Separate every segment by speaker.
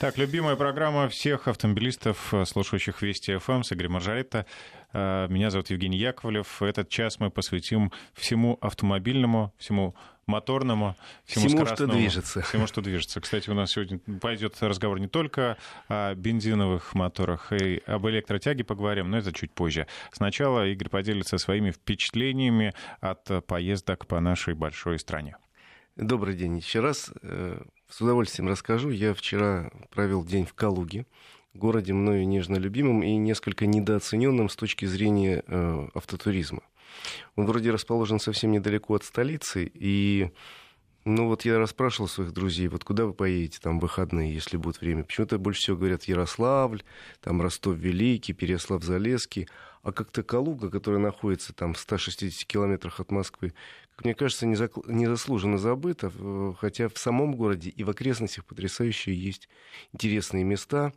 Speaker 1: Так, любимая программа всех автомобилистов, слушающих Вести ФМ с Игорем Маржаретто. Э, меня зовут Евгений Яковлев. Этот час мы посвятим всему автомобильному, всему моторному, всему,
Speaker 2: всему что движется.
Speaker 1: Всему, что движется. Кстати, у нас сегодня пойдет разговор не только о бензиновых моторах, и об электротяге поговорим, но это чуть позже. Сначала Игорь поделится своими впечатлениями от поездок по нашей большой стране.
Speaker 2: Добрый день еще раз. С удовольствием расскажу. Я вчера провел день в Калуге, городе мною нежно любимым и несколько недооцененным с точки зрения э, автотуризма. Он вроде расположен совсем недалеко от столицы, и ну вот я расспрашивал своих друзей, вот куда вы поедете там в выходные, если будет время. Почему-то больше всего говорят Ярославль, там Ростов-Великий, Переслав-Залесский. А как-то Калуга, которая находится там в 160 километрах от Москвы, мне кажется, незаслуженно забыто, хотя в самом городе и в окрестностях потрясающие есть интересные места,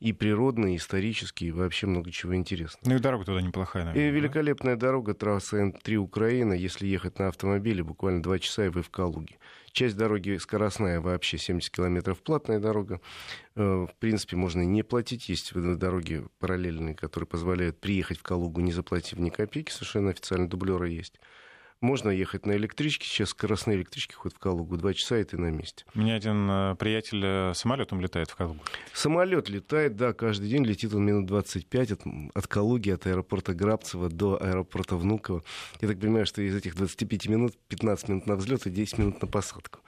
Speaker 2: и природные, и исторические, и вообще много чего интересного.
Speaker 1: Ну и дорога туда неплохая, наверное.
Speaker 2: И великолепная да? дорога, трасса М3 Украина, если ехать на автомобиле, буквально два часа, и вы в Калуге. Часть дороги скоростная, вообще 70 километров платная дорога. Э, в принципе, можно не платить. Есть дороги параллельные, которые позволяют приехать в Калугу, не заплатив ни копейки. Совершенно официально дублеры есть. Можно ехать на электричке. Сейчас скоростные электрички ходят в Калугу. Два часа, и ты на месте.
Speaker 1: У меня один э, приятель э, самолетом летает в Калугу.
Speaker 2: Самолет летает, да, каждый день летит он минут 25 от, от Калуги, от аэропорта Грабцева до аэропорта Внуково. Я так понимаю, что из этих 25 минут 15 минут на взлет и 10 минут на посадку.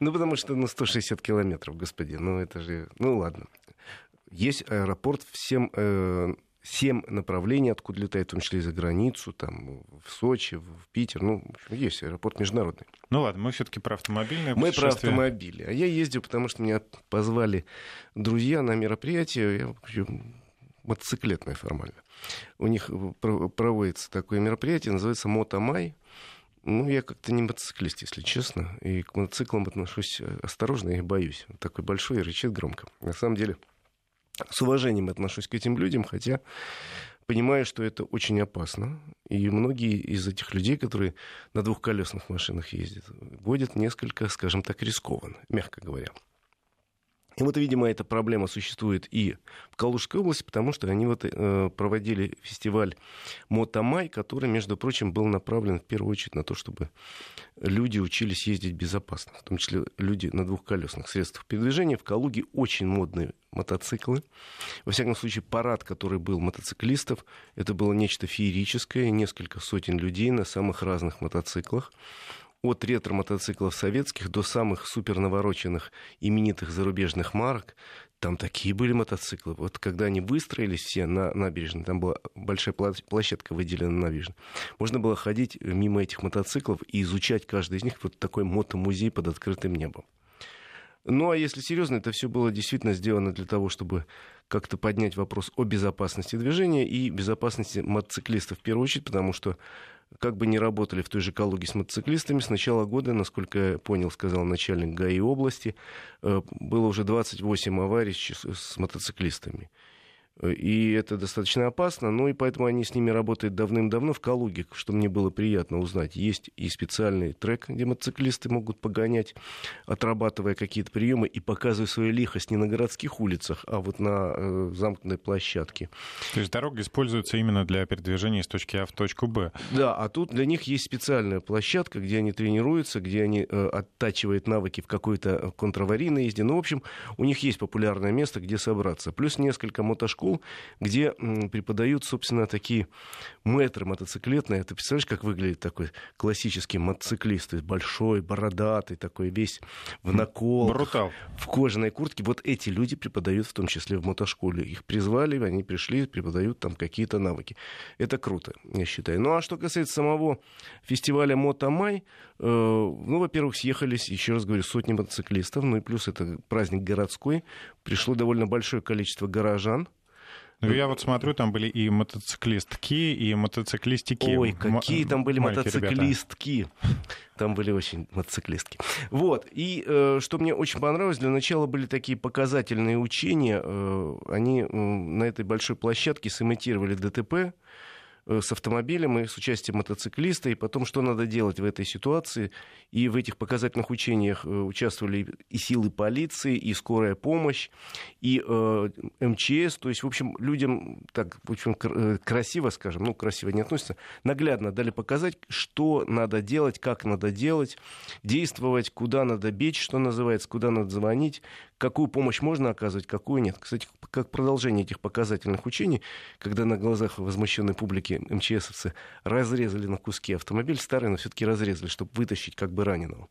Speaker 2: Ну, потому что на 160 километров, господин. Ну, это же... Ну, ладно. Есть аэропорт всем э, семь направлений, откуда летает, в том числе и за границу, там, в Сочи, в Питер. Ну, есть аэропорт международный.
Speaker 1: Ну ладно, мы все-таки про автомобильные
Speaker 2: Мы про автомобили. А я ездил, потому что меня позвали друзья на мероприятие. Я мотоциклетное формально. У них проводится такое мероприятие, называется «Мотомай». Ну, я как-то не мотоциклист, если честно. И к мотоциклам отношусь осторожно и боюсь. Такой большой и рычит громко. На самом деле, с уважением отношусь к этим людям, хотя понимаю, что это очень опасно. И многие из этих людей, которые на двухколесных машинах ездят, водят несколько, скажем так, рискованно, мягко говоря. И вот, видимо, эта проблема существует и в Калужской области, потому что они вот э, проводили фестиваль Мотомай, который, между прочим, был направлен в первую очередь на то, чтобы люди учились ездить безопасно, в том числе люди на двухколесных средствах передвижения. В Калуге очень модные мотоциклы. Во всяком случае, парад, который был мотоциклистов, это было нечто феерическое, несколько сотен людей на самых разных мотоциклах от ретро-мотоциклов советских до самых супер навороченных именитых зарубежных марок. Там такие были мотоциклы. Вот когда они выстроились все на набережной, там была большая площадка выделена на набережной, можно было ходить мимо этих мотоциклов и изучать каждый из них. Вот такой мотомузей под открытым небом. Ну а если серьезно, это все было действительно сделано для того, чтобы как-то поднять вопрос о безопасности движения и безопасности мотоциклистов в первую очередь, потому что как бы ни работали в той же Калуге с мотоциклистами, с начала года, насколько я понял, сказал начальник ГАИ области, э, было уже 28 аварий с мотоциклистами. И это достаточно опасно, ну и поэтому они с ними работают давным-давно в Калуге, что мне было приятно узнать. Есть и специальный трек, где мотоциклисты могут погонять, отрабатывая какие-то приемы и показывая свою лихость не на городских улицах, а вот на э, замкнутой площадке.
Speaker 1: То есть дорога используется именно для передвижения из точки А в точку Б.
Speaker 2: Да, а тут для них есть специальная площадка, где они тренируются, где они э, оттачивают навыки в какой-то контраварийной езде. Ну, в общем, у них есть популярное место, где собраться. Плюс несколько мотошкол школ, где преподают, собственно, такие мэтры мотоциклетные. Ты представляешь, как выглядит такой классический мотоциклист? Большой, бородатый, такой весь в наколках,
Speaker 1: Брутал.
Speaker 2: в кожаной куртке. Вот эти люди преподают в том числе в мотошколе. Их призвали, они пришли, преподают там какие-то навыки. Это круто, я считаю. Ну, а что касается самого фестиваля Мотомай, э, ну, во-первых, съехались, еще раз говорю, сотни мотоциклистов, ну и плюс это праздник городской. Пришло довольно большое количество горожан,
Speaker 1: ну, я вот смотрю, там были и мотоциклистки, и мотоциклистики.
Speaker 2: Ой, какие там были мотоциклистки. Ребята. Там были очень мотоциклистки. Вот. И э, что мне очень понравилось, для начала были такие показательные учения. Э, они э, на этой большой площадке сымитировали ДТП с автомобилем и с участием мотоциклиста, и потом, что надо делать в этой ситуации. И в этих показательных учениях э, участвовали и силы полиции, и скорая помощь, и э, МЧС. То есть, в общем, людям так, в общем, э, красиво, скажем, ну, красиво не относится, наглядно дали показать, что надо делать, как надо делать, действовать, куда надо бечь, что называется, куда надо звонить, какую помощь можно оказывать, какую нет. Кстати, как продолжение этих показательных учений, когда на глазах возмущенной публики МЧСовцы разрезали на куски автомобиль старый, но все-таки разрезали, чтобы вытащить как бы раненого.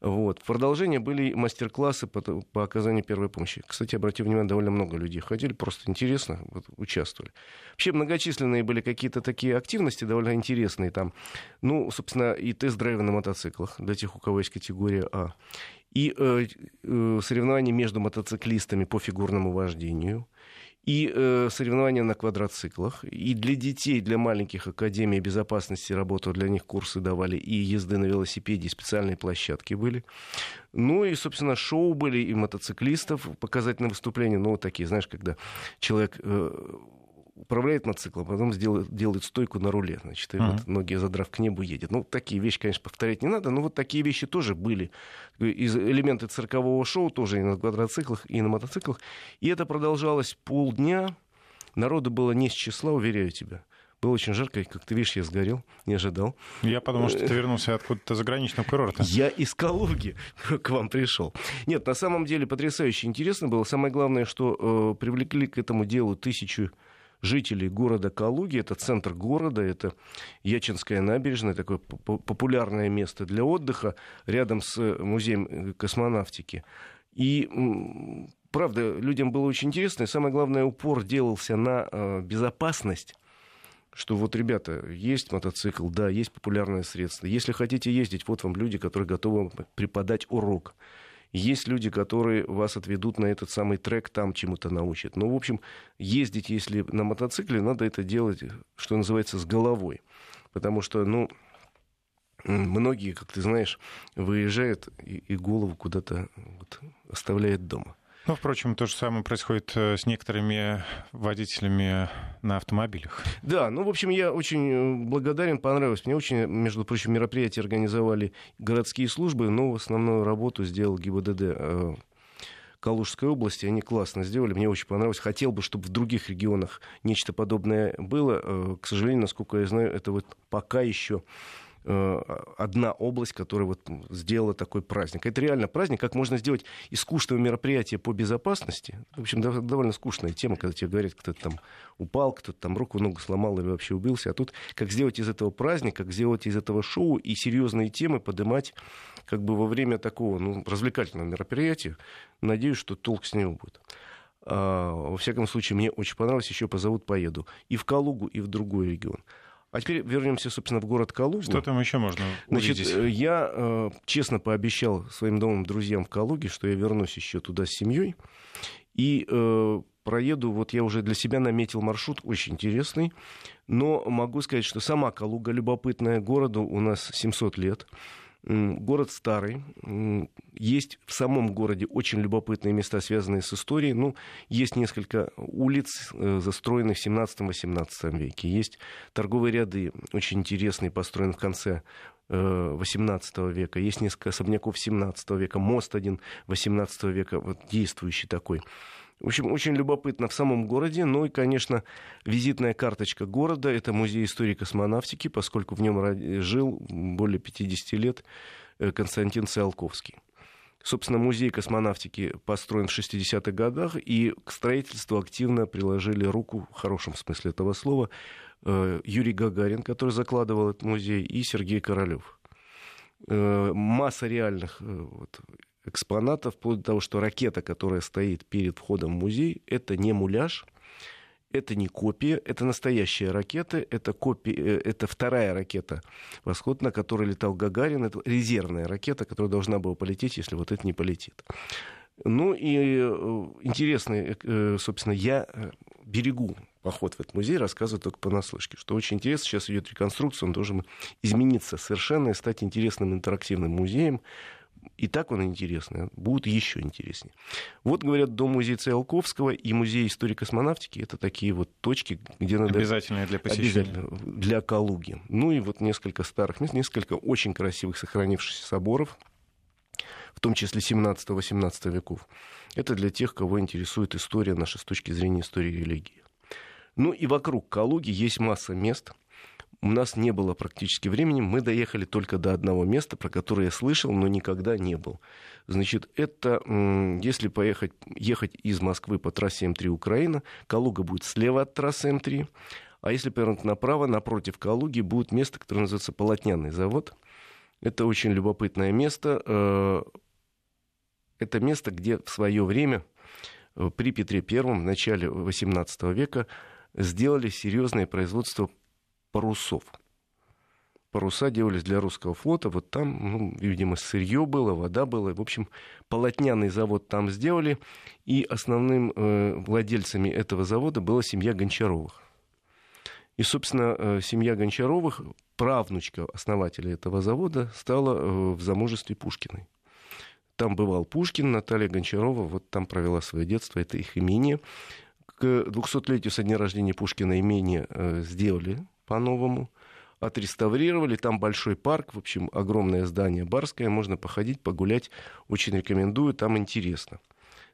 Speaker 2: Вот. В продолжение были мастер-классы по, по оказанию первой помощи. Кстати, обратите внимание, довольно много людей ходили, просто интересно, вот, участвовали. Вообще многочисленные были какие-то такие активности довольно интересные там. Ну, собственно, и тест-драйвы на мотоциклах для тех, у кого есть категория А и э, э, соревнования между мотоциклистами по фигурному вождению, и э, соревнования на квадроциклах. И для детей, для маленьких Академии безопасности работу для них курсы давали, и езды на велосипеде, и специальные площадки были. Ну и, собственно, шоу были и мотоциклистов, показательные выступления, ну, вот такие, знаешь, когда человек... Э, управляет мотоциклом, а потом сделает, делает стойку на руле, значит, и uh-huh. вот ноги задрав к небу едет. Ну, такие вещи, конечно, повторять не надо, но вот такие вещи тоже были. Из элементы циркового шоу тоже и на квадроциклах, и на мотоциклах. И это продолжалось полдня. Народу было не с числа, уверяю тебя. Было очень жарко, и, как ты видишь, я сгорел, не ожидал.
Speaker 1: Я подумал, что ты вернулся откуда-то заграничного курорта.
Speaker 2: Я из Калуги к вам пришел. Нет, на самом деле потрясающе интересно было. Самое главное, что э, привлекли к этому делу тысячу жителей города Калуги. Это центр города, это Ячинская набережная, такое популярное место для отдыха рядом с музеем космонавтики. И правда, людям было очень интересно, и самое главное, упор делался на э, безопасность что вот, ребята, есть мотоцикл, да, есть популярное средство. Если хотите ездить, вот вам люди, которые готовы преподать урок. Есть люди, которые вас отведут на этот самый трек, там чему-то научат. Ну, в общем, ездить, если на мотоцикле, надо это делать, что называется, с головой. Потому что, ну, многие, как ты знаешь, выезжают и, и голову куда-то вот, оставляют дома.
Speaker 1: Ну, впрочем, то же самое происходит э, с некоторыми водителями на автомобилях.
Speaker 2: Да, ну, в общем, я очень э, благодарен, понравилось. Мне очень, между прочим, мероприятия организовали городские службы, но основную работу сделал ГИБДД э, Калужской области. Они классно сделали, мне очень понравилось. Хотел бы, чтобы в других регионах нечто подобное было. К сожалению, насколько я знаю, это вот пока еще одна область, которая вот сделала такой праздник. Это реально праздник, как можно сделать из скучного мероприятия по безопасности. В общем, довольно скучная тема, когда тебе говорят, кто-то там упал, кто-то там руку, ногу сломал или вообще убился. А тут как сделать из этого праздника, как сделать из этого шоу и серьезные темы поднимать как бы во время такого ну, развлекательного мероприятия. Надеюсь, что толк с него будет. А, во всяком случае, мне очень понравилось, еще позовут, поеду и в Калугу, и в другой регион. А теперь вернемся, собственно, в город Калугу.
Speaker 1: Что там еще можно увидеть?
Speaker 2: Значит, э, я э, честно пообещал своим новым друзьям в Калуге, что я вернусь еще туда с семьей. И э, проеду, вот я уже для себя наметил маршрут очень интересный. Но могу сказать, что сама Калуга любопытная. Городу у нас 700 лет. Город старый. Есть в самом городе очень любопытные места, связанные с историей. Ну, есть несколько улиц, э, застроенных в 17-18 веке. Есть торговые ряды, очень интересные, построенные в конце XVIII э, века. Есть несколько особняков XVII века. Мост один XVIII века, вот действующий такой. В общем, очень любопытно в самом городе. Ну и, конечно, визитная карточка города — это музей истории космонавтики, поскольку в нем жил более 50 лет э, Константин Циолковский. Собственно, музей космонавтики построен в 60-х годах, и к строительству активно приложили руку, в хорошем смысле этого слова, э, Юрий Гагарин, который закладывал этот музей, и Сергей Королёв. Э, масса реальных вот, экспонатов, вплоть до того, что ракета, которая стоит перед входом в музей, это не муляж, это не копия, это настоящая ракета, это, копия, э, это вторая ракета «Восход», на которой летал Гагарин, это резервная ракета, которая должна была полететь, если вот это не полетит. Ну и э, интересно, э, собственно, я берегу поход в этот музей, рассказываю только понаслышке, что очень интересно, сейчас идет реконструкция, он должен измениться совершенно и стать интересным интерактивным музеем, и так он интересный, будет еще интереснее. Вот, говорят, дом музея Циолковского и музей истории космонавтики — это такие вот точки, где надо...
Speaker 1: Обязательные для посещения.
Speaker 2: Обязательно, для Калуги. Ну и вот несколько старых мест, несколько очень красивых сохранившихся соборов, в том числе 17-18 веков. Это для тех, кого интересует история наша с точки зрения истории религии. Ну и вокруг Калуги есть масса мест — у нас не было практически времени. Мы доехали только до одного места, про которое я слышал, но никогда не был. Значит, это если поехать, ехать из Москвы по трассе М3 Украина, Калуга будет слева от трассы М3, а если повернуть направо, напротив Калуги будет место, которое называется Полотняный завод. Это очень любопытное место. Э, это место, где в свое время э, при Петре Первом в начале XVIII века сделали серьезное производство парусов. Паруса делались для русского флота. Вот там, ну, видимо, сырье было, вода была. В общем, полотняный завод там сделали. И основным э, владельцами этого завода была семья Гончаровых. И, собственно, э, семья Гончаровых, правнучка основателя этого завода, стала э, в замужестве Пушкиной. Там бывал Пушкин, Наталья Гончарова, вот там провела свое детство, это их имение. К 200-летию со дня рождения Пушкина имение э, сделали по-новому, отреставрировали. Там большой парк, в общем, огромное здание барское. Можно походить, погулять. Очень рекомендую, там интересно.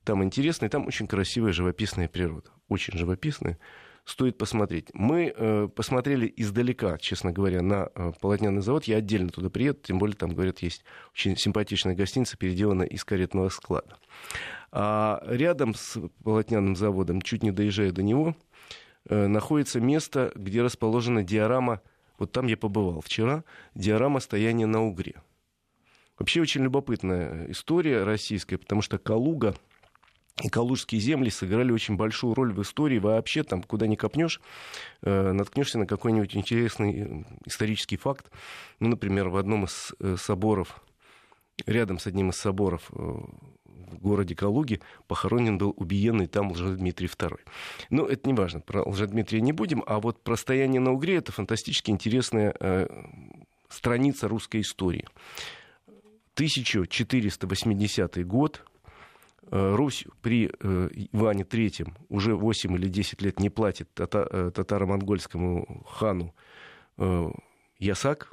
Speaker 2: Там интересно, и там очень красивая живописная природа. Очень живописная. Стоит посмотреть. Мы э, посмотрели издалека, честно говоря, на э, полотняный завод. Я отдельно туда приеду, тем более там, говорят, есть очень симпатичная гостиница, переделанная из каретного склада. А рядом с полотняным заводом, чуть не доезжая до него, находится место, где расположена диорама, вот там я побывал вчера, диорама стояния на Угре. Вообще очень любопытная история российская, потому что Калуга и калужские земли сыграли очень большую роль в истории. Вообще, там, куда ни копнешь, э, наткнешься на какой-нибудь интересный э, исторический факт. Ну, например, в одном из соборов, рядом с одним из соборов в городе Калуге похоронен был убиенный там Лжедмитрий II. Но это не важно, про Лжедмитрия не будем, а вот про стояние на Угре это фантастически интересная э, страница русской истории. 1480 год, э, Русь при э, Иване III уже 8 или 10 лет не платит тата- татаро-монгольскому хану Ясак,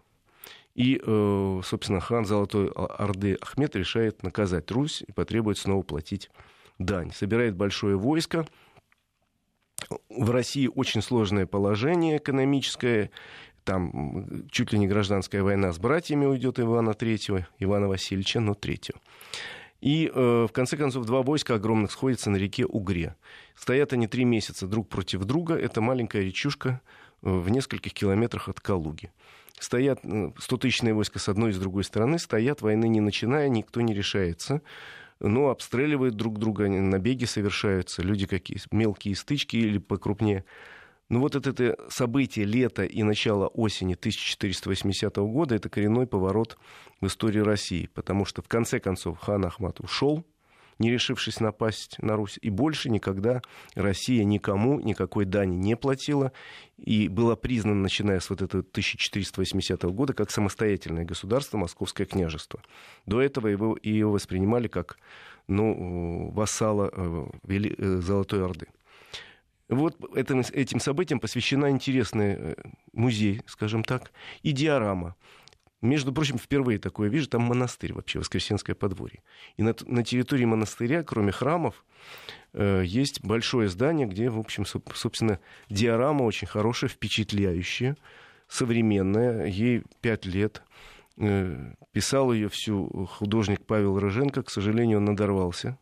Speaker 2: и, э, собственно, хан Золотой Орды Ахмед решает наказать Русь и потребует снова платить дань. Собирает большое войско. В России очень сложное положение экономическое. Там чуть ли не гражданская война с братьями уйдет Ивана III, Ивана Васильевича, но третьего. И, э, в конце концов, два войска огромных сходятся на реке Угре. Стоят они три месяца друг против друга. Это маленькая речушка э, в нескольких километрах от Калуги стоят 100-тысячные ну, войска с одной и с другой стороны, стоят, войны не начиная, никто не решается. Но обстреливают друг друга, набеги совершаются, люди какие мелкие стычки или покрупнее. Ну вот это, это событие лета и начала осени 1480 года, это коренной поворот в истории России, потому что в конце концов хан Ахмат ушел, не решившись напасть на Русь. И больше никогда Россия никому никакой дани не платила и была признана, начиная с вот этого 1480 года, как самостоятельное государство, Московское княжество. До этого его, ее воспринимали как ну, вассала э, э, Золотой Орды. Вот этим, этим событиям посвящена интересный э, музей, скажем так, и диорама. Между прочим, впервые такое вижу, там монастырь вообще, Воскресенское подворье. И на, на территории монастыря, кроме храмов, э, есть большое здание, где, в общем, собственно, диорама очень хорошая, впечатляющая, современная, ей пять лет. Э, писал ее всю художник Павел Рыженко, к сожалению, он надорвался.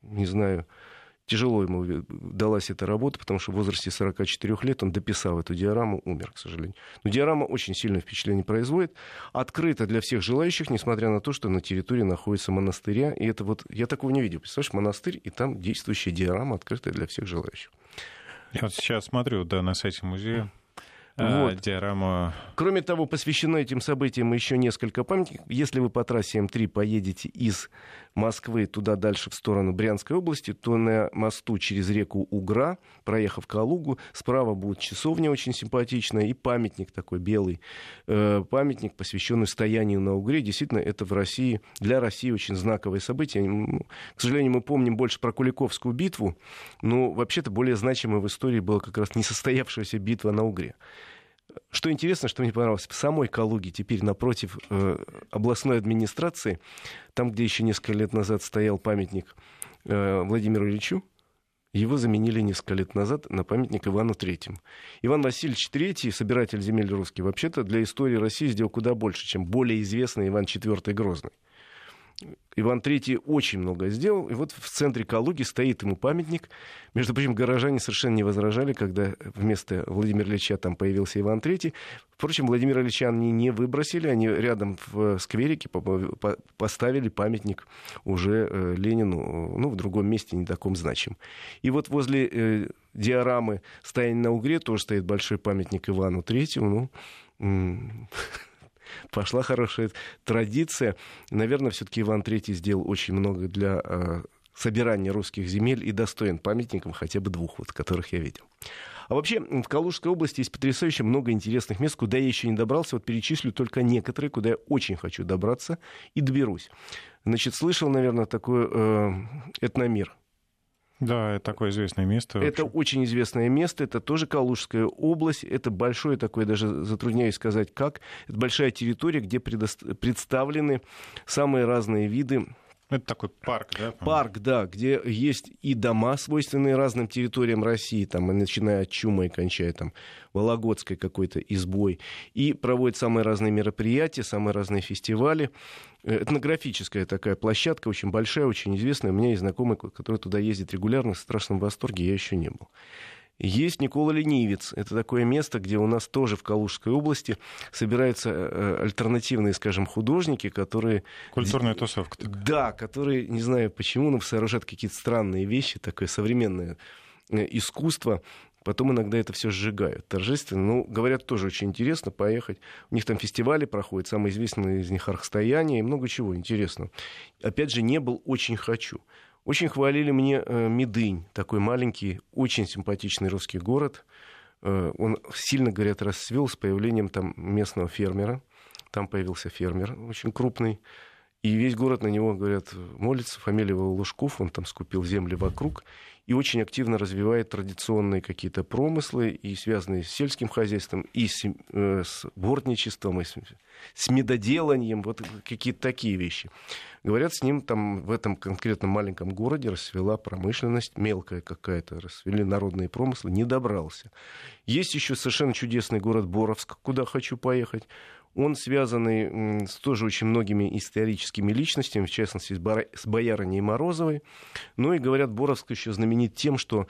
Speaker 2: Не знаю, Тяжело ему далась эта работа, потому что в возрасте 44 лет он, дописав эту диораму, умер, к сожалению. Но диорама очень сильное впечатление производит. Открыта для всех желающих, несмотря на то, что на территории находится монастыря. И это вот, я такого не видел. Представляешь, монастырь, и там действующая диорама, открытая для всех желающих.
Speaker 1: Я вот сейчас смотрю, да, на сайте музея. а, вот. диорама.
Speaker 2: Кроме того, посвящено этим событиям еще несколько памятников. Если вы по трассе М3 поедете из Москвы туда дальше в сторону Брянской области, то на мосту через реку Угра, проехав Калугу, справа будет часовня очень симпатичная и памятник такой белый. Э, памятник, посвященный стоянию на Угре. Действительно, это в России, для России очень знаковое событие. К сожалению, мы помним больше про Куликовскую битву, но вообще-то более значимой в истории была как раз несостоявшаяся битва на Угре. Что интересно, что мне понравилось, в самой Калуге, теперь напротив э, областной администрации, там, где еще несколько лет назад стоял памятник э, Владимиру Ильичу, его заменили несколько лет назад на памятник Ивану Третьему. Иван Васильевич Третий, собиратель земель русских, вообще-то для истории России сделал куда больше, чем более известный Иван IV Грозный. Иван III очень много сделал. И вот в центре Калуги стоит ему памятник. Между прочим, горожане совершенно не возражали, когда вместо Владимира Ильича там появился Иван III. Впрочем, Владимира Ильича они не выбросили. Они рядом в скверике поставили памятник уже э, Ленину, ну, в другом месте, не таком значимом. И вот возле э, диорамы «Стояние на Угре» тоже стоит большой памятник Ивану III. Ну, пошла хорошая традиция. Наверное, все-таки Иван III сделал очень много для э, собирания русских земель и достоин памятникам хотя бы двух, вот, которых я видел. А вообще, в Калужской области есть потрясающе много интересных мест, куда я еще не добрался. Вот перечислю только некоторые, куда я очень хочу добраться и доберусь. Значит, слышал, наверное, такой э, этномир.
Speaker 1: Да, это такое известное место.
Speaker 2: Это очень известное место, это тоже Калужская область, это большое такое, даже затрудняюсь сказать как, это большая территория, где представлены самые разные виды
Speaker 1: это такой парк, да?
Speaker 2: Парк, да, где есть и дома, свойственные разным территориям России, там, начиная от Чума и кончая там Вологодской какой-то избой, и проводят самые разные мероприятия, самые разные фестивали. Э, этнографическая такая площадка, очень большая, очень известная. У меня есть знакомый, который туда ездит регулярно, в страшном восторге, я еще не был. Есть Никола Ленивец. Это такое место, где у нас тоже в Калужской области собираются э, э, альтернативные, скажем, художники, которые...
Speaker 1: Культурная тусовка.
Speaker 2: Такая. Да, которые, не знаю почему, но сооружают какие-то странные вещи, такое современное искусство. Потом иногда это все сжигают торжественно. Ну, говорят, тоже очень интересно поехать. У них там фестивали проходят, самый известный из них «Архстояние» и много чего интересного. Опять же, не был «Очень хочу». Очень хвалили мне э, Медынь, такой маленький, очень симпатичный русский город. Э, он сильно, говорят, расцвел с появлением там местного фермера. Там появился фермер очень крупный. И весь город на него, говорят, молится. Фамилия его Лужков, он там скупил земли вокруг и очень активно развивает традиционные какие-то промыслы, и связанные с сельским хозяйством, и с, э, с бортничеством, и с, с медоделанием, вот какие-то такие вещи. Говорят, с ним там в этом конкретном маленьком городе расцвела промышленность, мелкая какая-то, расцвели народные промыслы, не добрался. Есть еще совершенно чудесный город Боровск, куда хочу поехать. Он связанный с тоже очень многими историческими личностями, в частности, с, боярыней Морозовой. Ну и, говорят, Боровск еще знаменит тем, что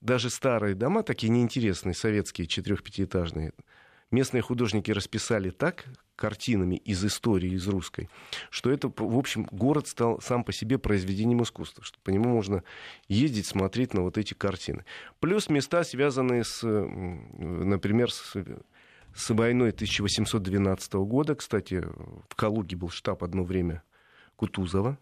Speaker 2: даже старые дома, такие неинтересные, советские, четырех-пятиэтажные, местные художники расписали так картинами из истории, из русской, что это, в общем, город стал сам по себе произведением искусства, что по нему можно ездить, смотреть на вот эти картины. Плюс места, связанные с, например, с с войной 1812 года. Кстати, в Калуге был штаб одно время Кутузова.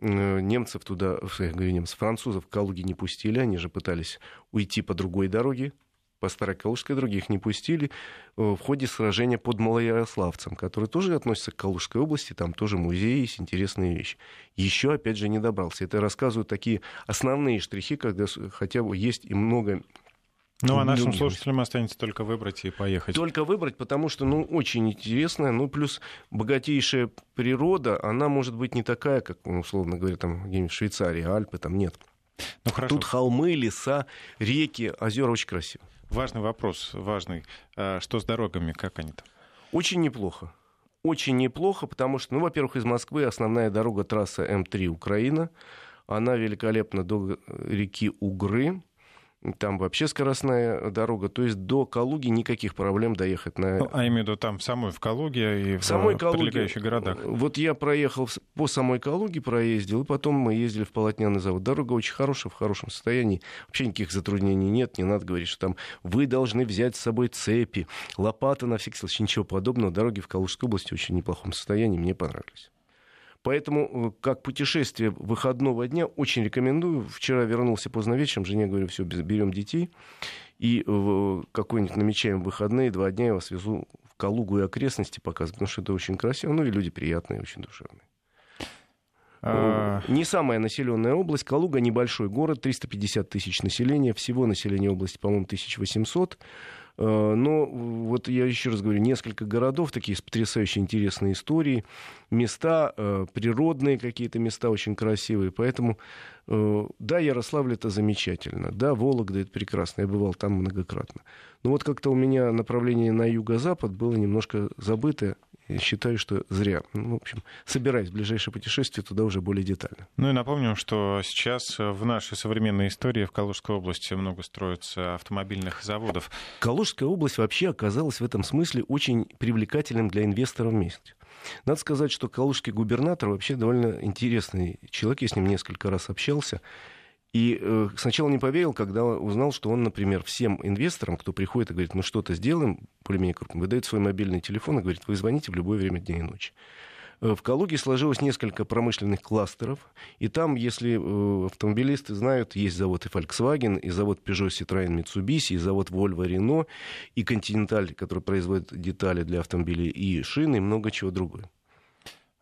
Speaker 2: Э, немцев туда, я говорю немцев, французов в Калуге не пустили, они же пытались уйти по другой дороге, по Старокалужской дороге их не пустили э, в ходе сражения под Малоярославцем, который тоже относится к Калужской области, там тоже музей есть, интересные вещи. Еще, опять же, не добрался. Это рассказывают такие основные штрихи, когда хотя бы есть и много
Speaker 1: ну, а нашим слушателям останется только выбрать и поехать.
Speaker 2: Только выбрать, потому что, ну, очень интересно. Ну, плюс богатейшая природа, она может быть не такая, как, ну, условно говоря, там где-нибудь в Швейцарии, Альпы, там нет. Ну, хорошо. Тут холмы, леса, реки, озера очень красиво.
Speaker 1: Важный вопрос, важный. А что с дорогами, как они там?
Speaker 2: Очень неплохо. Очень неплохо, потому что, ну, во-первых, из Москвы основная дорога трасса М3 Украина. Она великолепна до реки Угры там вообще скоростная дорога. То есть до Калуги никаких проблем доехать на...
Speaker 1: Ну, а имею в виду там в самой в Калуге и в,
Speaker 2: самой Калуге,
Speaker 1: прилегающих городах?
Speaker 2: Вот я проехал по самой Калуге, проездил, и потом мы ездили в Полотняный завод. Дорога очень хорошая, в хорошем состоянии. Вообще никаких затруднений нет. Не надо говорить, что там вы должны взять с собой цепи, лопаты на всякий случай. Ничего подобного. Дороги в Калужской области в очень неплохом состоянии. Мне понравились. Поэтому э, как путешествие выходного дня очень рекомендую. Вчера вернулся поздно вечером, жене говорю, все, берем детей. И э, какой-нибудь намечаем выходные, два дня я вас везу в Калугу и окрестности показывать, потому что это очень красиво. Ну и люди приятные, очень душевные. А... Не самая населенная область. Калуга небольшой город, 350 тысяч населения. Всего населения области, по-моему, 1800. Э, но вот я еще раз говорю, несколько городов, такие с потрясающе интересные истории, места, э, природные какие-то места очень красивые. Поэтому, да, Ярославль это замечательно, да, Вологда это прекрасно, я бывал там многократно. Но вот как-то у меня направление на юго-запад было немножко забыто, считаю, что зря. Ну, в общем, собираюсь в ближайшее путешествие туда уже более детально.
Speaker 1: Ну и напомним, что сейчас в нашей современной истории в Калужской области много строится автомобильных заводов.
Speaker 2: Калужская область вообще оказалась в этом смысле очень привлекательным для инвесторов месте. Надо сказать, что калужский губернатор вообще довольно интересный человек. Я с ним несколько раз общался. И э, сначала не поверил, когда узнал, что он, например, всем инвесторам, кто приходит и говорит, ну что-то сделаем, более-менее крупно, выдает свой мобильный телефон и говорит, вы звоните в любое время дня и ночи. Э, в Калуге сложилось несколько промышленных кластеров, и там, если э, автомобилисты знают, есть завод и Volkswagen, и завод Peugeot, Citroёn, Mitsubishi, и завод Volvo, Renault, и Continental, который производит детали для автомобилей, и шины, и много чего другого.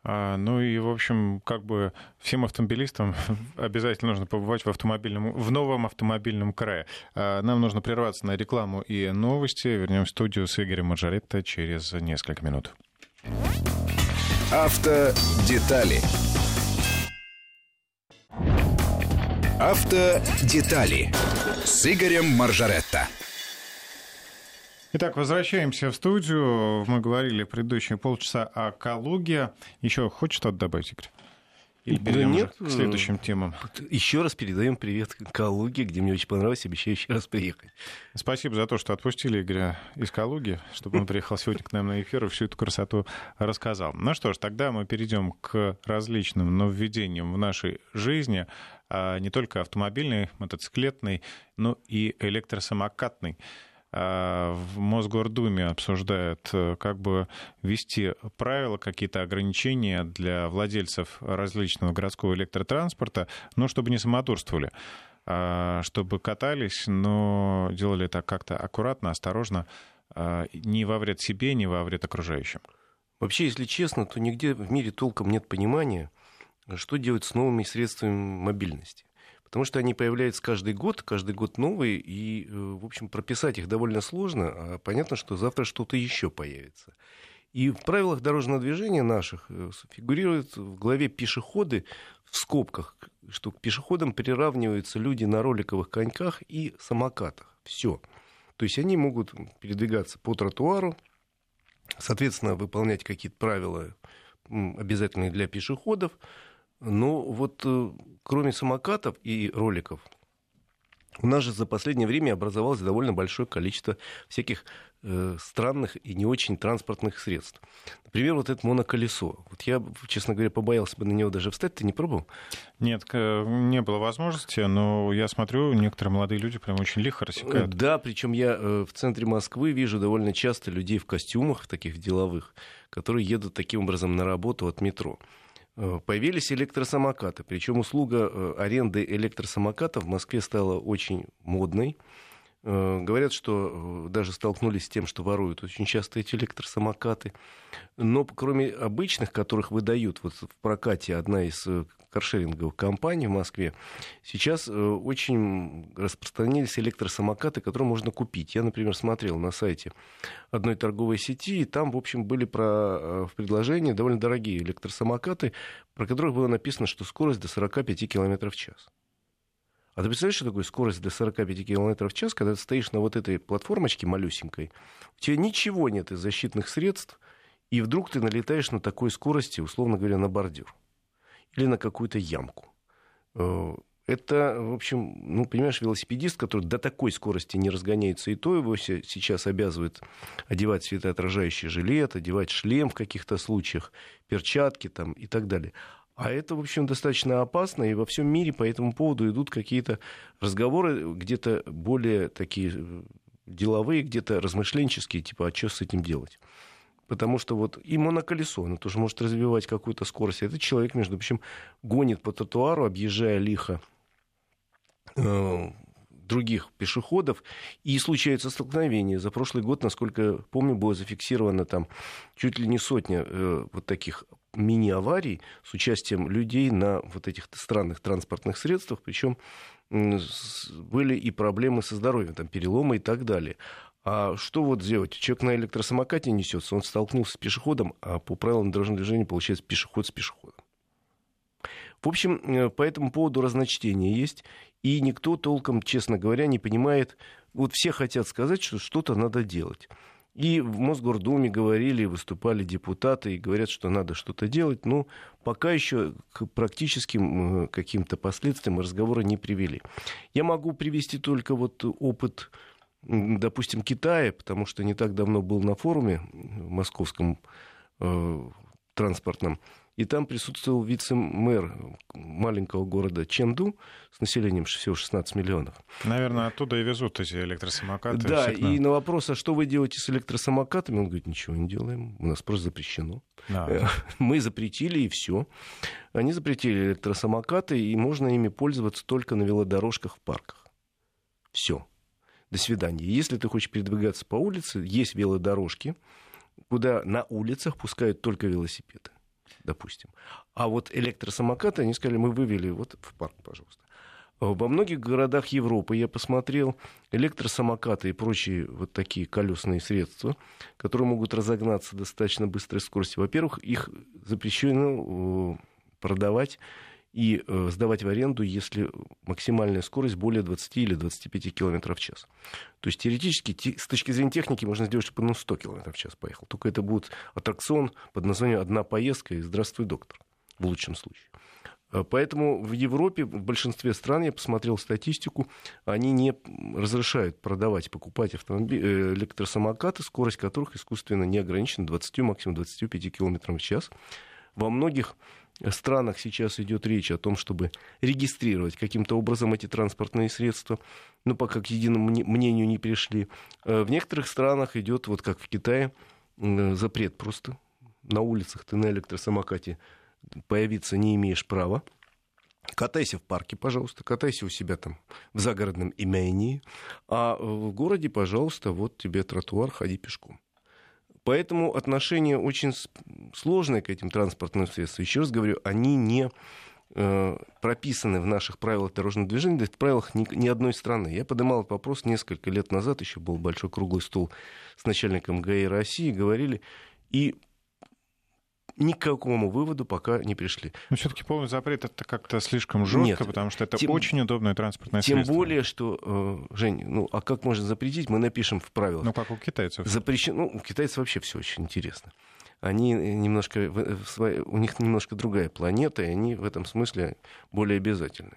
Speaker 1: А, ну и, в общем, как бы всем автомобилистам обязательно нужно побывать в, автомобильном, в новом автомобильном крае. А, нам нужно прерваться на рекламу и новости. Вернемся в студию с Игорем Маржаретто через несколько минут.
Speaker 3: Автодетали. Автодетали с Игорем Маржаретто.
Speaker 1: Итак, возвращаемся в студию. Мы говорили предыдущие полчаса о Калуге. Еще хочешь что-то добавить, Игорь? Или перейдем да нет, к следующим темам?
Speaker 2: Еще раз передаем привет Калуге, где мне очень понравилось, обещаю еще раз приехать.
Speaker 1: Спасибо за то, что отпустили Игоря из Калуги, чтобы он приехал сегодня к нам на эфир и всю эту красоту рассказал. Ну что ж, тогда мы перейдем к различным нововведениям в нашей жизни, а не только автомобильной, мотоциклетной, но и электросамокатной. А, в Мосгордуме обсуждают, э, как бы ввести правила, какие-то ограничения для владельцев различного городского электротранспорта, но чтобы не самодурствовали а, чтобы катались, но делали это как-то аккуратно, осторожно, а, не во вред себе, не во вред окружающим.
Speaker 2: Вообще, если честно, то нигде в мире толком нет понимания, что делать с новыми средствами мобильности. Потому что они появляются каждый год, каждый год новые, и, э, в общем, прописать их довольно сложно, а понятно, что завтра что-то еще появится. И в правилах дорожного движения наших э, фигурирует в главе пешеходы в скобках, что к пешеходам приравниваются люди на роликовых коньках и самокатах. Все. То есть они могут передвигаться по тротуару, соответственно, выполнять какие-то правила обязательные для пешеходов, ну, вот э, кроме самокатов и роликов, у нас же за последнее время образовалось довольно большое количество всяких э, странных и не очень транспортных средств. Например, вот это моноколесо. Вот я, честно говоря, побоялся бы на него даже встать. Ты не пробовал?
Speaker 1: Нет, не было возможности, но я смотрю, некоторые молодые люди прям очень лихо рассекают.
Speaker 2: Да, причем я э, в центре Москвы вижу довольно часто людей в костюмах таких деловых, которые едут таким образом на работу от метро. Э, появились электросамокаты. Причем услуга э, аренды электросамокатов в Москве стала очень модной. Э, говорят, что даже столкнулись с тем, что воруют очень часто эти электросамокаты. Но кроме обычных, которых выдают вот в прокате одна из каршеринговых компаний в Москве, сейчас очень распространились электросамокаты, которые можно купить. Я, например, смотрел на сайте одной торговой сети, и там, в общем, были про, в предложении довольно дорогие электросамокаты, про которых было написано, что скорость до 45 км в час. А ты представляешь, что такое скорость до 45 км в час, когда ты стоишь на вот этой платформочке малюсенькой, у тебя ничего нет из защитных средств, и вдруг ты налетаешь на такой скорости, условно говоря, на бордюр или на какую-то ямку. Э, это, в общем, ну, понимаешь, велосипедист, который до такой скорости не разгоняется, и то его сейчас обязывают одевать светоотражающий жилет, одевать шлем в каких-то случаях, перчатки там и так далее. А это, в общем, достаточно опасно, и во всем мире по этому поводу идут какие-то разговоры, где-то более такие э, деловые, где-то размышленческие, типа, а что с этим делать? Потому что вот и моноколесо, оно тоже может развивать какую-то скорость. Этот человек, между прочим, гонит по тротуару, объезжая лихо э, других пешеходов, и случается столкновение. За прошлый год, насколько помню, было зафиксировано там чуть ли не сотня э, вот таких мини-аварий с участием людей на вот этих странных транспортных средствах, причем были и проблемы со здоровьем, там переломы и так далее. А что вот сделать? Человек на электросамокате несется, он столкнулся с пешеходом, а по правилам дорожного движения получается пешеход с пешеходом. В общем, э, по этому поводу разночтение есть, и никто толком, честно говоря, не понимает. Вот все хотят сказать, что что-то надо делать. И в Мосгордуме говорили, выступали депутаты и говорят, что надо что-то делать, но пока еще к практическим э, каким-то последствиям разговоры не привели. Я могу привести только вот опыт, допустим, Китая, потому что не так давно был на форуме московском э, транспортном, и там присутствовал вице-мэр маленького города Ченду с населением всего 16 миллионов.
Speaker 1: Наверное, оттуда и везут эти электросамокаты.
Speaker 2: Да, и на вопрос, а что вы делаете с электросамокатами, он говорит, ничего не делаем, у нас просто запрещено. Да. Э, мы запретили, и все. Они запретили электросамокаты, и можно ими пользоваться только на велодорожках в парках. Все. До свидания. Если ты хочешь передвигаться по улице, есть велодорожки, куда на улицах пускают только велосипеды допустим. А вот электросамокаты, они сказали, мы вывели вот в парк, пожалуйста. Во многих городах Европы я посмотрел электросамокаты и прочие вот такие колесные средства, которые могут разогнаться достаточно быстрой скоростью. Во-первых, их запрещено э, продавать и э, сдавать в аренду, если максимальная скорость более 20 или 25 км в час. То есть теоретически, с точки зрения техники, можно сделать, чтобы он 100 км в час поехал. Только это будет аттракцион под названием «Одна поездка» и «Здравствуй, доктор» в лучшем случае. Э, поэтому в Европе, в большинстве стран, я посмотрел статистику, они не разрешают продавать, покупать автомобили, э, электросамокаты, скорость которых искусственно не ограничена 20, максимум 25 км в час. Во многих странах сейчас идет речь о том, чтобы регистрировать каким-то образом эти транспортные средства, но пока к единому мнению не пришли. Э, в некоторых странах идет, вот как в Китае, запрет просто. На улицах ты на электросамокате появиться не имеешь права. Катайся в парке, пожалуйста, катайся у себя там в загородном имении, а в городе, пожалуйста, вот тебе тротуар, ходи пешком. Поэтому отношение очень сложное к этим транспортным средствам. Еще раз говорю, они не э, прописаны в наших правилах дорожного движения, да в правилах ни, ни одной страны. Я поднимал этот вопрос несколько лет назад, еще был большой круглый стол с начальником ГАИ России, говорили, и ни к какому выводу пока не пришли.
Speaker 1: Но все-таки полный запрет это как-то слишком жестко, Нет, потому что это тем, очень удобное транспортное
Speaker 2: тем
Speaker 1: средство.
Speaker 2: Тем более, что, э, Жень, ну а как можно запретить? Мы напишем в правилах.
Speaker 1: Ну как у китайцев.
Speaker 2: Запрещено. Ну, у китайцев вообще все очень интересно. Они немножко, своей, у них немножко другая планета, и они в этом смысле более обязательны.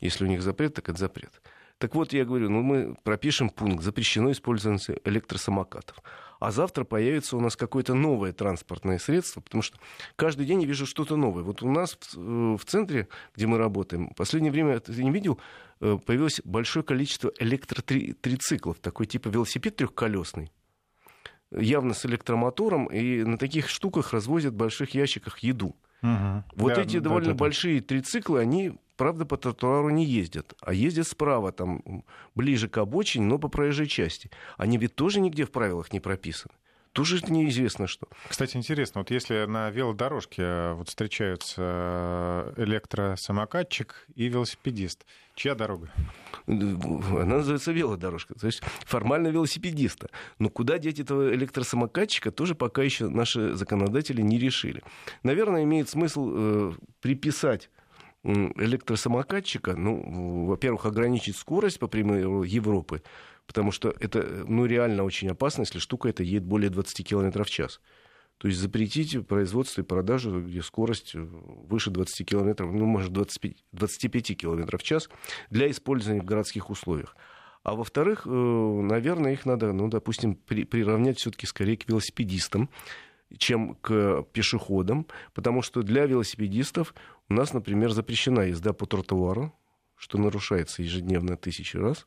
Speaker 2: Если у них запрет, так это запрет. Так вот, я говорю, ну мы пропишем пункт, запрещено использование электросамокатов а завтра появится у нас какое-то новое транспортное средство, потому что каждый день я вижу что-то новое. Вот у нас в, э, центре, где мы работаем, в последнее время, ты не видел, э, появилось большое количество электротрициклов, такой типа велосипед трехколесный явно с электромотором, и на таких штуках развозят в больших ящиках еду. Угу. Вот да, эти да, довольно да, большие трициклы, они, правда, по тротуару не ездят, а ездят справа, там, ближе к обочине, но по проезжей части. Они ведь тоже нигде в правилах не прописаны тоже неизвестно что.
Speaker 1: Кстати, интересно, вот если на велодорожке э, вот встречаются э, электросамокатчик и велосипедист, чья дорога?
Speaker 2: Она называется велодорожка, то есть формально велосипедиста. Но куда деть этого электросамокатчика, тоже пока еще наши законодатели не решили. Наверное, имеет смысл э, приписать электросамокатчика, ну, во-первых, ограничить скорость, по примеру Европы, потому что это, ну, реально очень опасно, если штука эта едет более 20 км в час. То есть запретить производство и продажу, где скорость выше 20 км, ну, может, 25, 25 км в час для использования в городских условиях. А во-вторых, наверное, их надо, ну, допустим, при, приравнять все-таки скорее к велосипедистам, чем к пешеходам, потому что для велосипедистов у нас, например, запрещена езда по тротуару, что нарушается ежедневно тысячи раз.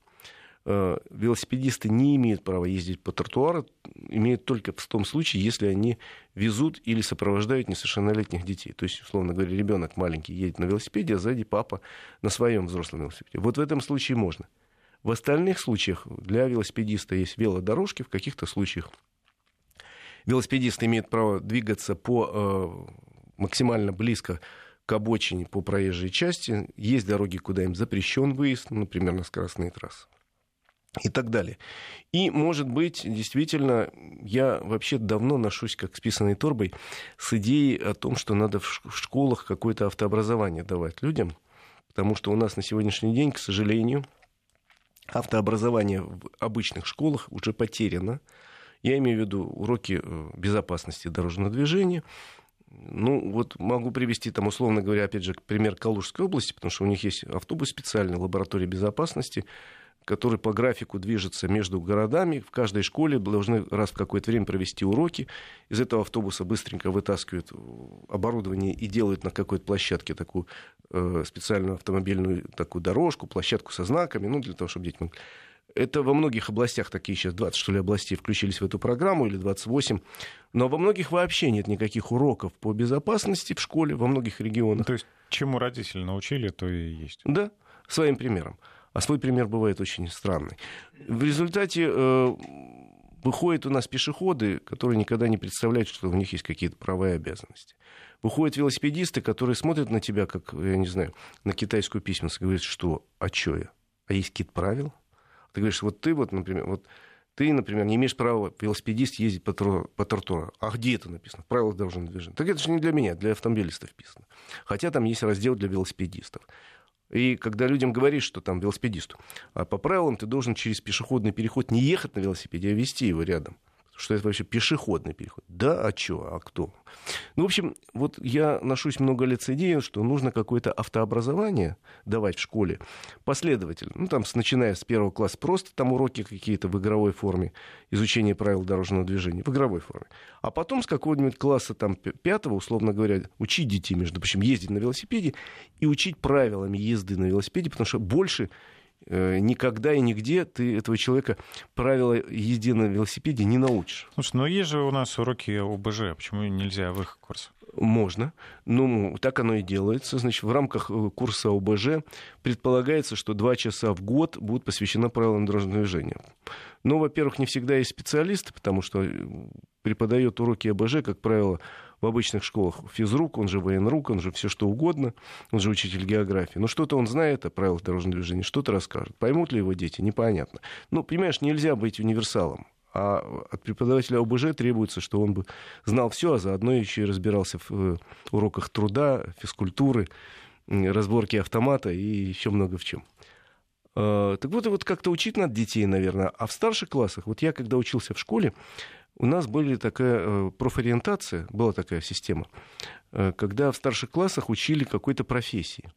Speaker 2: Э, велосипедисты не имеют права ездить по тротуару, имеют только в том случае, если они везут или сопровождают несовершеннолетних детей. То есть, условно говоря, ребенок маленький едет на велосипеде, а сзади папа на своем взрослом велосипеде. Вот в этом случае можно. В остальных случаях для велосипедиста есть велодорожки, в каких-то случаях велосипедист имеет право двигаться по э, максимально близко к обочине по проезжей части. Есть дороги, куда им запрещен выезд, например, на скоростные трассы и так далее. И, может быть, действительно, я вообще давно ношусь как с торбой с идеей о том, что надо в школах какое-то автообразование давать людям, потому что у нас на сегодняшний день, к сожалению, автообразование в обычных школах уже потеряно. Я имею в виду уроки э, безопасности дорожного движения. Ну, вот могу привести, там, условно говоря, опять же, пример Калужской области, потому что у них есть автобус специальный, лаборатория безопасности, который по графику движется между городами. В каждой школе должны раз в какое-то время провести уроки. Из этого автобуса быстренько вытаскивают оборудование и делают на какой-то площадке такую э, специальную автомобильную такую дорожку, площадку со знаками, ну, для того, чтобы дети могли это во многих областях, такие сейчас 20, что ли, областей включились в эту программу, или 28. Но во многих вообще нет никаких уроков по безопасности в школе, во многих регионах.
Speaker 1: То есть, чему родители научили, то и есть.
Speaker 2: Да, своим примером. А свой пример бывает очень странный. В результате э, выходят у нас пешеходы, которые никогда не представляют, что у них есть какие-то права и обязанности. Выходят велосипедисты, которые смотрят на тебя, как, я не знаю, на китайскую письменность, и говорят, что, а чё я? А есть какие-то правила? Ты говоришь, вот ты вот, например, вот ты, например, не имеешь права велосипедист ездить по, тру, по тротуару. А где это написано? В правилах дорожного движения. Так это же не для меня, для автомобилистов вписано. Хотя там есть раздел для велосипедистов. И когда людям говоришь, что там велосипедисту, а по правилам ты должен через пешеходный переход не ехать на велосипеде, а вести его рядом что это вообще пешеходный переход. Да, а что, а кто? Ну, в общем, вот я ношусь много лет с идеей, что нужно какое-то автообразование давать в школе последовательно. Ну, там, начиная с первого класса, просто там уроки какие-то в игровой форме, изучение правил дорожного движения в игровой форме. А потом с какого-нибудь класса там пятого, условно говоря, учить детей, между прочим, ездить на велосипеде и учить правилами езды на велосипеде, потому что больше никогда и нигде ты этого человека правила езды на велосипеде не научишь.
Speaker 1: Слушай, но есть же у нас уроки ОБЖ, почему нельзя в их курс?
Speaker 2: Можно. Ну, так оно и делается. Значит, в рамках э, курса ОБЖ предполагается, что два часа в год будут посвящены правилам дорожного движения. Ну, во-первых, не всегда есть специалисты, потому что э, преподает уроки ОБЖ, как правило, в обычных школах физрук, он же военрук, он же все что угодно, он же учитель географии. Но что-то он знает о правилах дорожного движения, что-то расскажет. Поймут ли его дети, непонятно. Ну, понимаешь, нельзя быть универсалом. А от преподавателя ОБЖ требуется, что он бы знал все, а заодно еще и разбирался в э, уроках труда, физкультуры, разборки автомата и еще много в чем. А, так вот, и вот как-то учить надо детей, наверное. А в старших классах, вот я когда учился в школе, у нас была такая э, профориентация, была такая система, э, когда в старших классах учили какой-то профессии.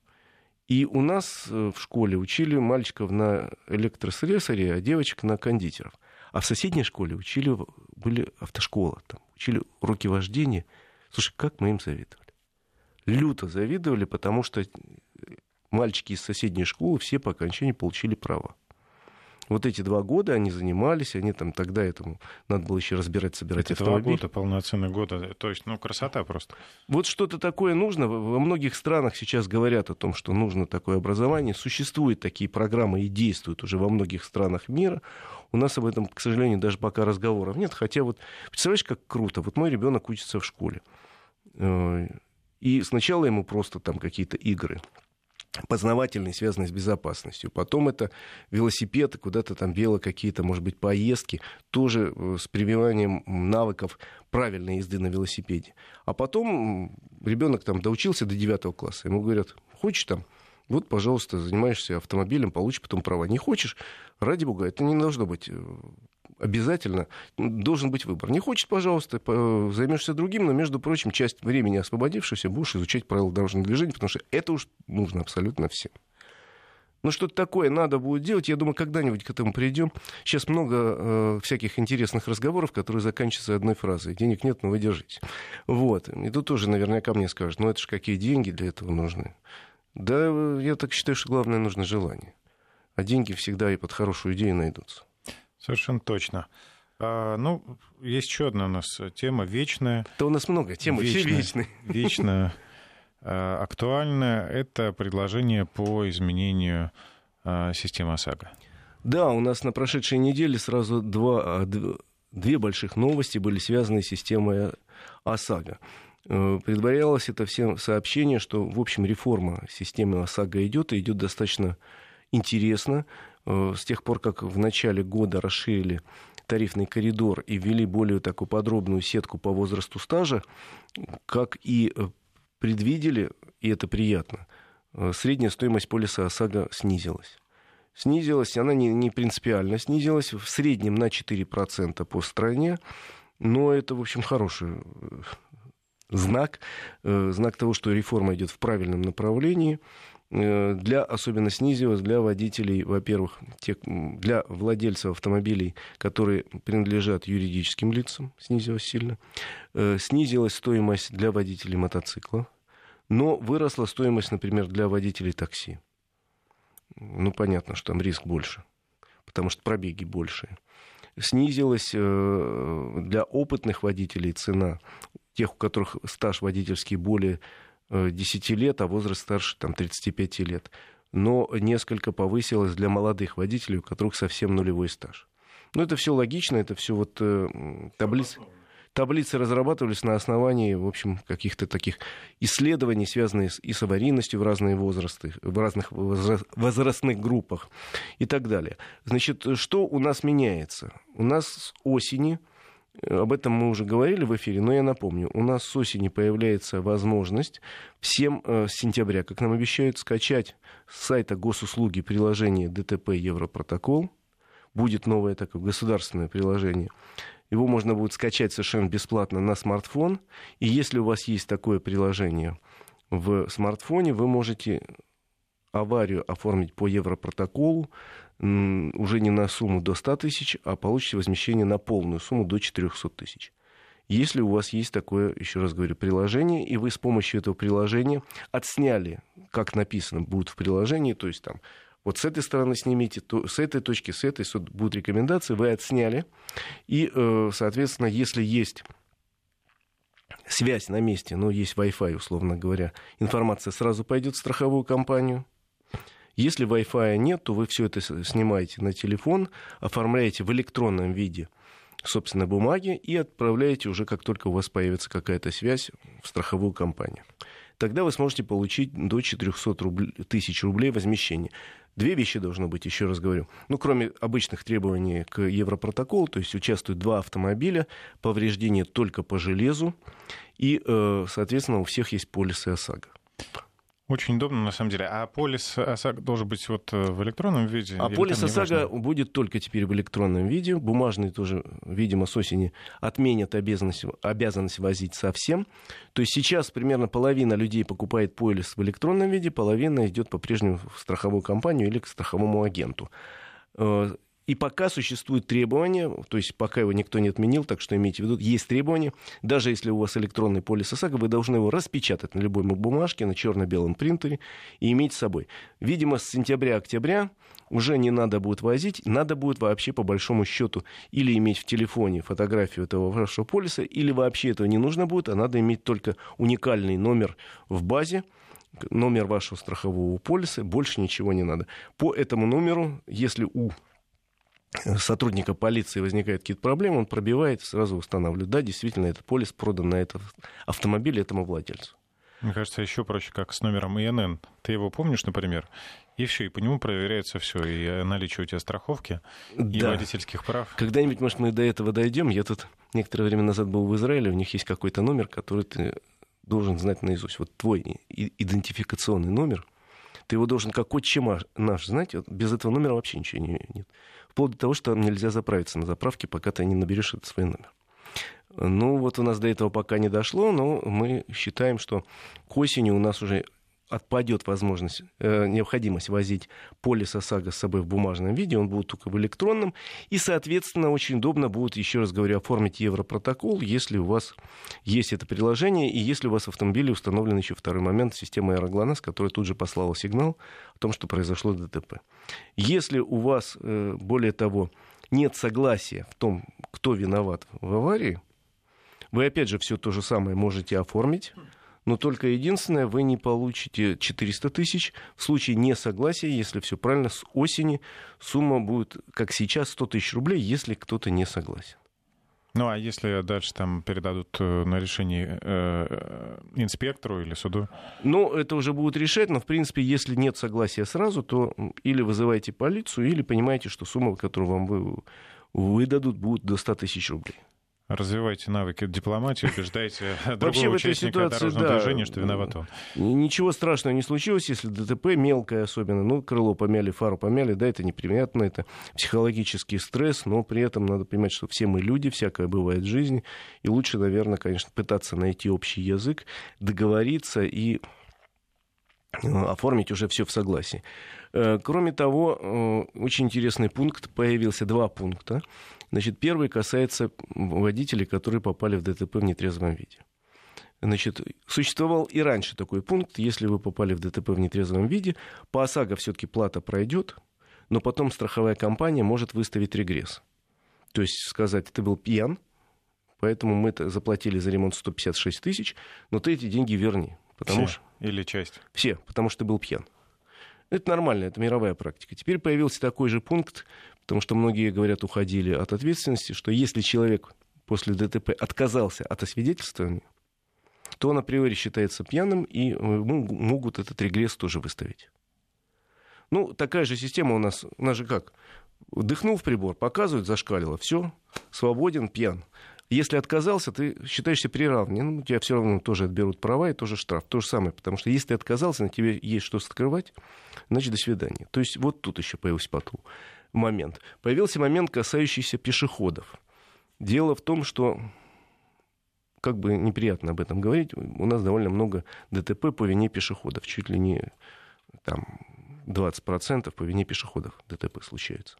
Speaker 2: И у нас в школе учили мальчиков на электрослесаре, а девочек на кондитеров. А в соседней школе учили, были автошколы, там, учили уроки вождения. Слушай, как мы им завидовали? Люто завидовали, потому что мальчики из соседней школы все по окончании получили право. Вот эти два года они занимались, они там тогда этому надо было еще разбирать, собирать Это автомобиль.
Speaker 1: Два года, полноценный год, то есть, ну, красота просто.
Speaker 2: Вот что-то такое нужно. Во многих странах сейчас говорят о том, что нужно такое образование. Существуют такие программы и действуют уже во многих странах мира. У нас об этом, к сожалению, даже пока разговоров нет. Хотя вот, представляешь, как круто. Вот мой ребенок учится в школе. Э, и сначала ему просто там какие-то игры познавательные, связанные с безопасностью. Потом это велосипеды, куда-то там вело какие-то, может быть, поездки, тоже э, с прививанием навыков правильной езды на велосипеде. А потом ребенок там доучился до 9 класса, ему говорят, хочешь там, вот, пожалуйста, занимаешься автомобилем, получишь потом права. Не хочешь, ради бога, это не должно быть э, обязательно должен быть выбор. Не хочет, пожалуйста, займешься другим, но, между прочим, часть времени освободившегося будешь изучать правила дорожного движения, потому что это уж нужно абсолютно всем. Ну, что-то такое надо будет делать. Я думаю, когда-нибудь к этому придем. Сейчас много э, всяких интересных разговоров, которые заканчиваются одной фразой. Денег нет, но вы держите. Вот. И тут тоже наверняка мне скажут, ну, это же какие деньги для этого нужны. Да, я так считаю, что главное нужно желание. А деньги всегда и под хорошую идею найдутся.
Speaker 1: Совершенно точно. А, ну, есть еще одна у нас тема вечная.
Speaker 2: Да у нас много тем, вечная, все вечные.
Speaker 1: Вечная, а, актуальная. Это предложение по изменению а, системы ОСАГО.
Speaker 2: Да, у нас на прошедшей неделе сразу два, две больших новости были связаны с системой ОСАГО. Э, предварялось это всем сообщение, что, в общем, реформа системы ОСАГО идет, и идет достаточно интересно. Э, с тех пор, как в начале года расширили тарифный коридор и ввели более такую подробную сетку по возрасту стажа, как и э, предвидели, и это приятно, э, средняя стоимость полиса ОСАГО снизилась. Снизилась, она не, не принципиально снизилась, в среднем на 4% по стране, но это, в общем, хороший знак, знак того, что реформа идет в правильном направлении. Э, для, особенно снизилась для водителей, во-первых, тех, для владельцев автомобилей, которые принадлежат юридическим лицам, снизилась сильно. Э, снизилась стоимость для водителей мотоциклов, но выросла стоимость, например, для водителей такси. Ну, понятно, что там риск больше, потому что пробеги больше. Снизилась э, для опытных водителей цена, тех, у которых стаж водительский более 10 лет, а возраст старше там, 35 лет. Но несколько повысилось для молодых водителей, у которых совсем нулевой стаж. Ну, это все логично, это все вот э, таблицы. Таблицы разрабатывались на основании, в общем, каких-то таких исследований, связанных и с аварийностью в разные возрасты, в разных возрастных группах и так далее. Значит, что у нас меняется? У нас с осени об этом мы уже говорили в эфире, но я напомню. У нас с осени появляется возможность всем э, с сентября, как нам обещают, скачать с сайта госуслуги приложение ДТП Европротокол. Будет новое такое государственное приложение. Его можно будет скачать совершенно бесплатно на смартфон. И если у вас есть такое приложение в смартфоне, вы можете аварию оформить по Европротоколу уже не на сумму до 100 тысяч, а получите возмещение на полную сумму до 400 тысяч. Если у вас есть такое, еще раз говорю, приложение, и вы с помощью этого приложения отсняли, как написано будет в приложении, то есть там вот с этой стороны снимите, то, с этой точки, с этой будут рекомендации, вы отсняли. И, э, соответственно, если есть связь на месте, ну, есть Wi-Fi, условно говоря, информация сразу пойдет в страховую компанию, если Wi-Fi нет, то вы все это снимаете на телефон, оформляете в электронном виде собственно, бумаги и отправляете уже, как только у вас появится какая-то связь в страховую компанию. Тогда вы сможете получить до 400 рубль, тысяч рублей возмещения. Две вещи должно быть, еще раз говорю. Ну, кроме обычных требований к Европротоколу, то есть участвуют два автомобиля, повреждения только по железу, и, э, соответственно, у всех есть полисы ОСАГО.
Speaker 1: Очень удобно, на самом деле. А полис ОСАГО должен быть вот э, в электронном виде?
Speaker 2: А полис ОСАГО будет только теперь в электронном виде. Бумажный тоже, видимо, с осени отменят обязанность, обязанность возить совсем. То есть сейчас примерно половина людей покупает полис в электронном виде, половина идет по-прежнему в страховую компанию или к страховому агенту. И пока существуют требования, то есть пока его никто не отменил, так что имейте в виду, есть требования. Даже если у вас электронный полис ОСАГО, вы должны его распечатать на любой бумажке, на черно-белом принтере и иметь с собой. Видимо, с сентября-октября уже не надо будет возить, надо будет вообще по большому счету или иметь в телефоне фотографию этого вашего полиса, или вообще этого не нужно будет, а надо иметь только уникальный номер в базе, номер вашего страхового полиса, больше ничего не надо. По этому номеру, если у сотрудника полиции возникают какие-то проблемы, он пробивает, сразу устанавливает. Да, действительно, этот полис продан на этот автомобиль этому владельцу.
Speaker 1: Мне кажется, еще проще, как с номером ИНН. Ты его помнишь, например, и все, и по нему проверяется все, и наличие у тебя страховки, да. и водительских прав.
Speaker 2: Когда-нибудь, может, мы до этого дойдем. Я тут некоторое время назад был в Израиле, у них есть какой-то номер, который ты должен знать наизусть. Вот твой идентификационный номер, Ты его должен как отчим наш знать. Без этого номера вообще ничего не, нет. Вплоть до того, что нельзя заправиться на заправке, пока ты не наберешь этот свой номер. Ну, вот у нас до этого пока не дошло, но мы считаем, что к осени у нас уже отпадет возможность, э, необходимость возить полис ОСАГО с собой в бумажном виде, он будет только в электронном, и, соответственно, очень удобно будет, еще раз говорю, оформить Европротокол, если у вас есть это приложение, и если у вас в автомобиле установлен еще второй момент система Аэроглонас, которая тут же послала сигнал о том, что произошло ДТП. Если у вас, э, более того, нет согласия в том, кто виноват в аварии, вы опять же все то же самое можете оформить, но только единственное, вы не получите 400 тысяч. В случае несогласия, если все правильно, с осени сумма будет, как сейчас, 100 тысяч рублей, если кто-то не согласен.
Speaker 1: Ну, а если дальше там передадут э, на решение э, инспектору или суду?
Speaker 2: Ну, это уже будет решать, но, в принципе, если нет согласия сразу, то или вызывайте полицию, или понимаете, что сумма, которую вам вы, выдадут, будет до 100 тысяч рублей
Speaker 1: развивайте навыки дипломатии, убеждайте другого участника дорожного да, движения, что виноват он.
Speaker 2: Ничего страшного не случилось, если ДТП мелкое особенно, ну, крыло помяли, фару помяли, да, это неприятно, это психологический стресс, но при этом надо понимать, что все мы люди, всякое бывает в жизни, и лучше, наверное, конечно, пытаться найти общий язык, договориться и оформить уже все в согласии. Э, кроме того, э, очень интересный пункт, появился два пункта. Значит, первый касается водителей, которые попали в ДТП в нетрезвом виде. Значит, существовал и раньше такой пункт, если вы попали в ДТП в нетрезвом виде, по ОСАГО все-таки плата пройдет, но потом страховая компания может выставить регресс. То есть сказать, ты был пьян, поэтому мы заплатили за ремонт 156 тысяч, но ты эти деньги верни.
Speaker 1: Потому? Что... Или часть?
Speaker 2: Все, потому что был пьян. Это нормально, это мировая практика. Теперь появился такой же пункт, потому что многие, говорят, уходили от ответственности, что если человек после ДТП отказался от освидетельствования, то он априори считается пьяным, и могут этот регресс тоже выставить. Ну, такая же система у нас, у нас же как? Дыхнул в прибор, показывают, зашкалило, все, свободен, пьян. Если отказался, ты считаешься приравнен, у тебя все равно тоже отберут права и тоже штраф. То же самое, потому что если ты отказался, на тебе есть что скрывать, значит, до свидания. То есть вот тут еще появился потом момент. Появился момент, касающийся пешеходов. Дело в том, что как бы неприятно об этом говорить, у нас довольно много ДТП по вине пешеходов. Чуть ли не там, 20% по вине пешеходов ДТП случается.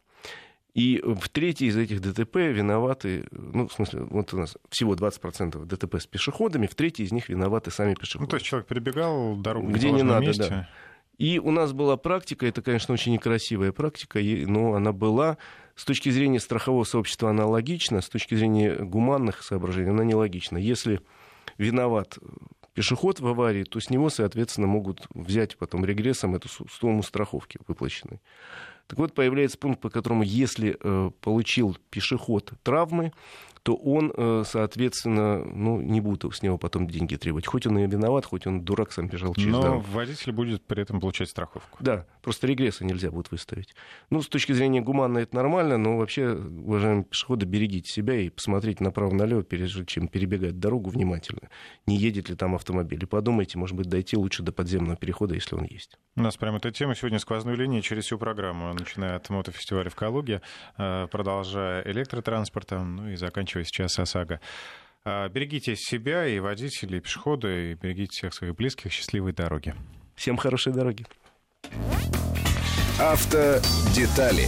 Speaker 2: И в третьей из этих ДТП виноваты, ну, в смысле, вот у нас всего 20% ДТП с пешеходами, в третьей из них виноваты сами пешеходы. Ну,
Speaker 1: то есть человек перебегал дорогу
Speaker 2: где не надо, месте. да. И у нас была практика, это, конечно, очень некрасивая практика, но она была с точки зрения страхового сообщества она логична, с точки зрения гуманных соображений она нелогична. Если виноват пешеход в аварии, то с него, соответственно, могут взять потом регрессом эту сумму страховки выплаченной. Так вот, появляется пункт, по которому, если э, получил пешеход травмы, то он, э, соответственно, ну, не будет с него потом деньги требовать. Хоть он и виноват, хоть он дурак сам бежал через
Speaker 1: Но
Speaker 2: дорогу.
Speaker 1: водитель будет при этом получать страховку.
Speaker 2: Да, просто регресса нельзя будет выставить. Ну, с точки зрения гуманно это нормально, но вообще, уважаемые пешеходы, берегите себя и посмотрите направо-налево, прежде чем перебегать дорогу внимательно. Не едет ли там автомобиль. И подумайте, может быть, дойти лучше до подземного перехода, если он есть.
Speaker 1: У нас прямо эта тема сегодня сквозной линии через всю программу, начиная от мотофестиваля в Калуге, э, продолжая электротранспортом, ну и заканчивая заканчивая сейчас ОСАГО. А, берегите себя и водителей, и пешехода, и берегите всех своих близких. Счастливой дороги.
Speaker 2: Всем хорошей дороги.
Speaker 3: Автодетали